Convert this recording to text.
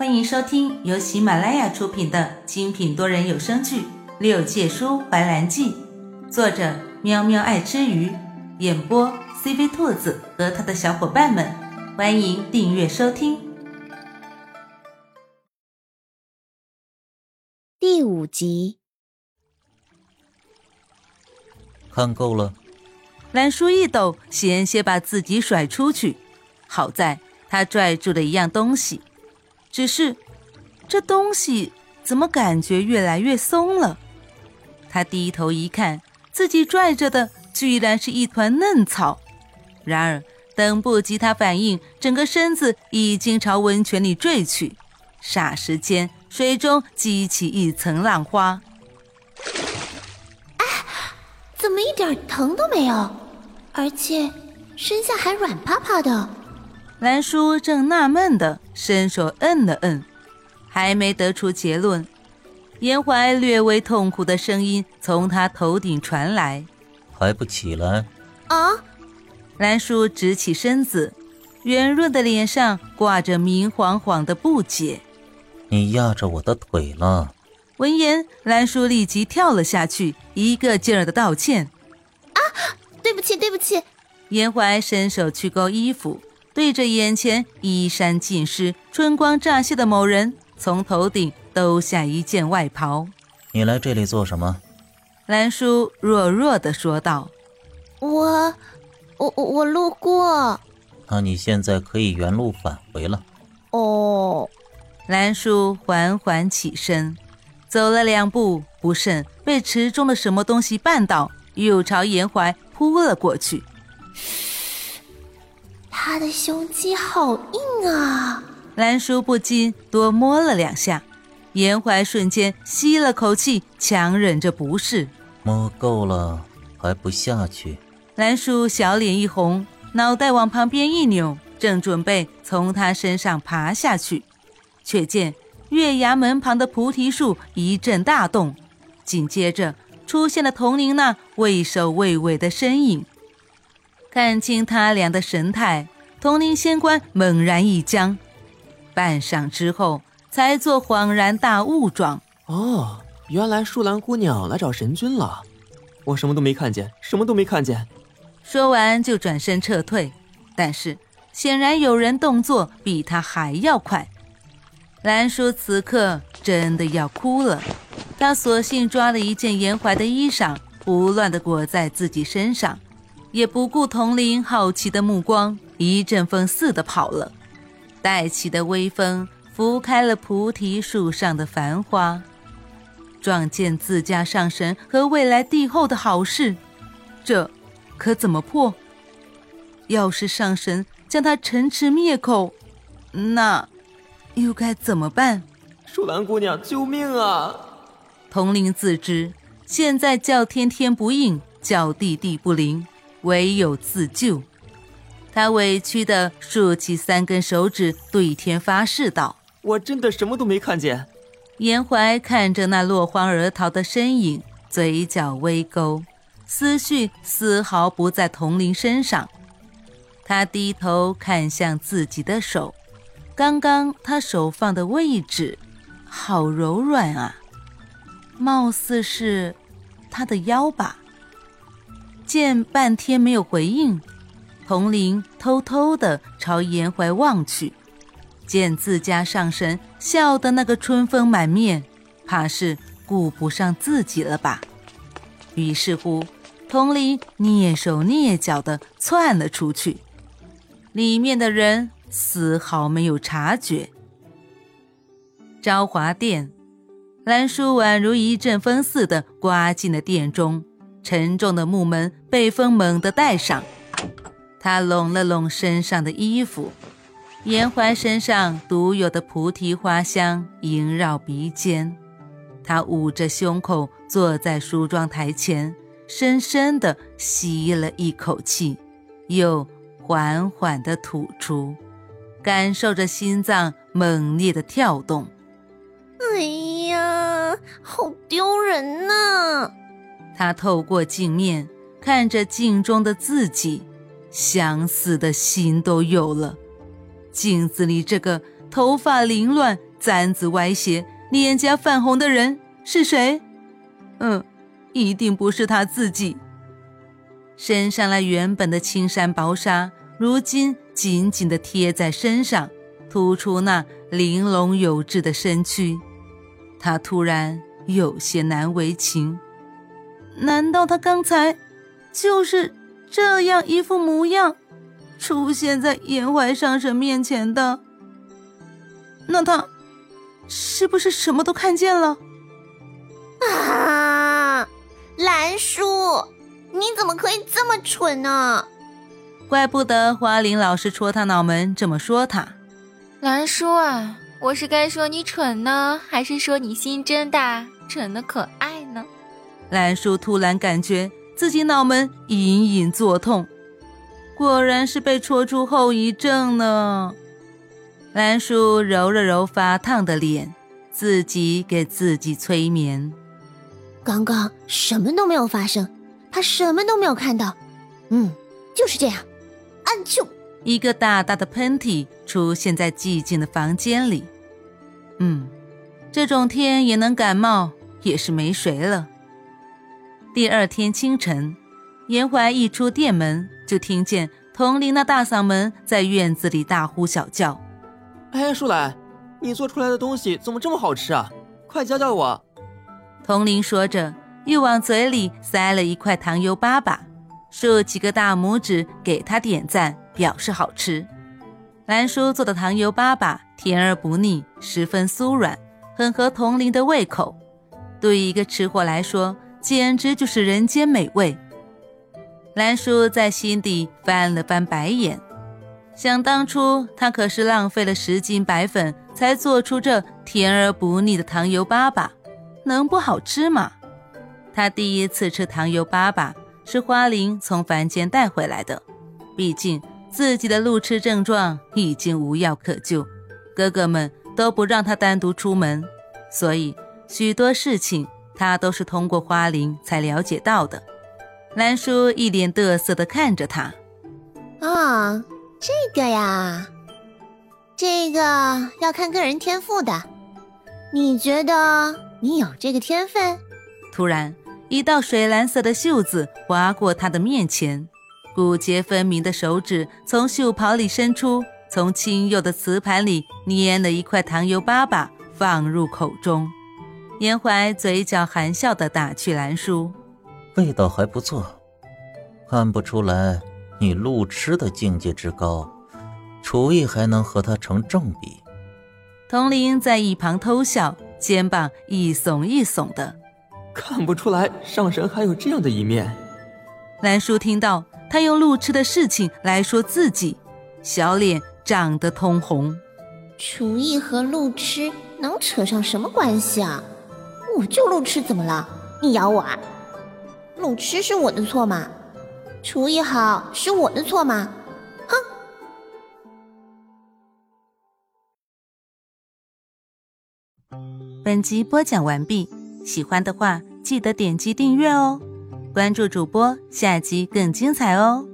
欢迎收听由喜马拉雅出品的精品多人有声剧《六界书怀兰记》，作者喵喵爱吃鱼，演播 CV 兔子和他的小伙伴们。欢迎订阅收听。第五集，看够了。兰叔一抖，险些把自己甩出去，好在他拽住了一样东西。只是，这东西怎么感觉越来越松了？他低头一看，自己拽着的居然是一团嫩草。然而，等不及他反应，整个身子已经朝温泉里坠去。霎时间，水中激起一层浪花。哎，怎么一点疼都没有？而且，身下还软趴趴的。兰叔正纳闷的，伸手摁了摁，还没得出结论，严怀略微痛苦的声音从他头顶传来：“还不起来？”啊！兰叔直起身子，圆润的脸上挂着明晃晃的不解：“你压着我的腿了。”闻言，兰叔立即跳了下去，一个劲儿的道歉：“啊，对不起，对不起。”严怀伸手去勾衣服。对着眼前衣衫尽湿、春光乍泄的某人，从头顶兜下一件外袍。你来这里做什么？兰叔弱弱的说道：“我，我，我路过。”那你现在可以原路返回了。哦。兰叔缓缓起身，走了两步，不慎被池中的什么东西绊倒，又朝严怀扑了过去。他的胸肌好硬啊！兰叔不禁多摸了两下，严怀瞬间吸了口气，强忍着不适。摸够了还不下去？兰叔小脸一红，脑袋往旁边一扭，正准备从他身上爬下去，却见月牙门旁的菩提树一阵大动，紧接着出现了童灵那畏首畏尾的身影。看清他俩的神态。统领仙官猛然一僵，半晌之后才做恍然大悟状：“哦，原来树兰姑娘来找神君了，我什么都没看见，什么都没看见。”说完就转身撤退，但是显然有人动作比他还要快。兰叔此刻真的要哭了，他索性抓了一件严怀的衣裳，胡乱地裹在自己身上，也不顾铜铃好奇的目光。一阵风似的跑了，带起的微风拂开了菩提树上的繁花，撞见自家上神和未来帝后的好事，这可怎么破？要是上神将他陈池灭口，那又该怎么办？树兰姑娘，救命啊！铜铃自知现在叫天天不应，叫地地不灵，唯有自救。他委屈地竖起三根手指，对天发誓道：“我真的什么都没看见。”严怀看着那落荒而逃的身影，嘴角微勾，思绪丝毫不在童林身上。他低头看向自己的手，刚刚他手放的位置，好柔软啊，貌似是他的腰吧。见半天没有回应。童灵偷偷地朝严怀望去，见自家上神笑得那个春风满面，怕是顾不上自己了吧？于是乎，童灵蹑手蹑脚地窜了出去，里面的人丝毫没有察觉。昭华殿，兰叔宛如一阵风似的刮进了殿中，沉重的木门被风猛地带上。他拢了拢身上的衣服，严怀身上独有的菩提花香萦绕鼻尖。他捂着胸口坐在梳妆台前，深深地吸了一口气，又缓缓地吐出，感受着心脏猛烈的跳动。哎呀，好丢人呐！他透过镜面看着镜中的自己。想死的心都有了。镜子里这个头发凌乱、簪子歪斜、脸颊泛红的人是谁？嗯，一定不是他自己。身上那原本的青衫薄纱，如今紧紧地贴在身上，突出那玲珑有致的身躯。他突然有些难为情。难道他刚才就是这样一副模样，出现在严怀上神面前的？那他是不是什么都看见了？啊，兰叔，你怎么可以这么蠢呢？怪不得花灵老是戳他脑门这么说他。兰叔啊，我是该说你蠢呢，还是说你心真大，蠢的可爱呢？兰叔突然感觉自己脑门隐隐作痛，果然是被戳出后遗症呢。兰叔揉了揉发烫的脸，自己给自己催眠。刚刚什么都没有发生，他什么都没有看到。嗯，就是这样。安啾！一个大大的喷嚏出现在寂静的房间里。嗯，这种天也能感冒，也是没谁了。第二天清晨，严怀一出店门，就听见童林的大嗓门在院子里大呼小叫：“哎，舒兰，你做出来的东西怎么这么好吃啊？快教教我！”童林说着，又往嘴里塞了一块糖油粑粑，竖起个大拇指给他点赞，表示好吃。兰叔做的糖油粑粑甜而不腻，十分酥软，很合童林的胃口。对于一个吃货来说，简直就是人间美味。兰叔在心底翻了翻白眼，想当初他可是浪费了十斤白粉才做出这甜而不腻的糖油粑粑，能不好吃吗？他第一次吃糖油粑粑是花灵从凡间带回来的，毕竟自己的路痴症状已经无药可救，哥哥们都不让他单独出门，所以许多事情。他都是通过花灵才了解到的。兰叔一脸得瑟地看着他。啊，这个呀，这个要看个人天赋的。你觉得你有这个天分？突然，一道水蓝色的袖子划过他的面前，骨节分明的手指从袖袍里伸出，从青釉的瓷盘里捏了一块糖油粑粑，放入口中。严怀嘴角含笑的打趣兰叔：“味道还不错，看不出来你路痴的境界之高，厨艺还能和他成正比。”童林在一旁偷笑，肩膀一耸一耸的：“看不出来上神还有这样的一面。”兰叔听到他用路痴的事情来说自己，小脸涨得通红。厨艺和路痴能扯上什么关系啊？我就路痴，怎么了？你咬我啊？路痴是我的错吗？厨艺好是我的错吗？哼！本集播讲完毕，喜欢的话记得点击订阅哦，关注主播，下集更精彩哦。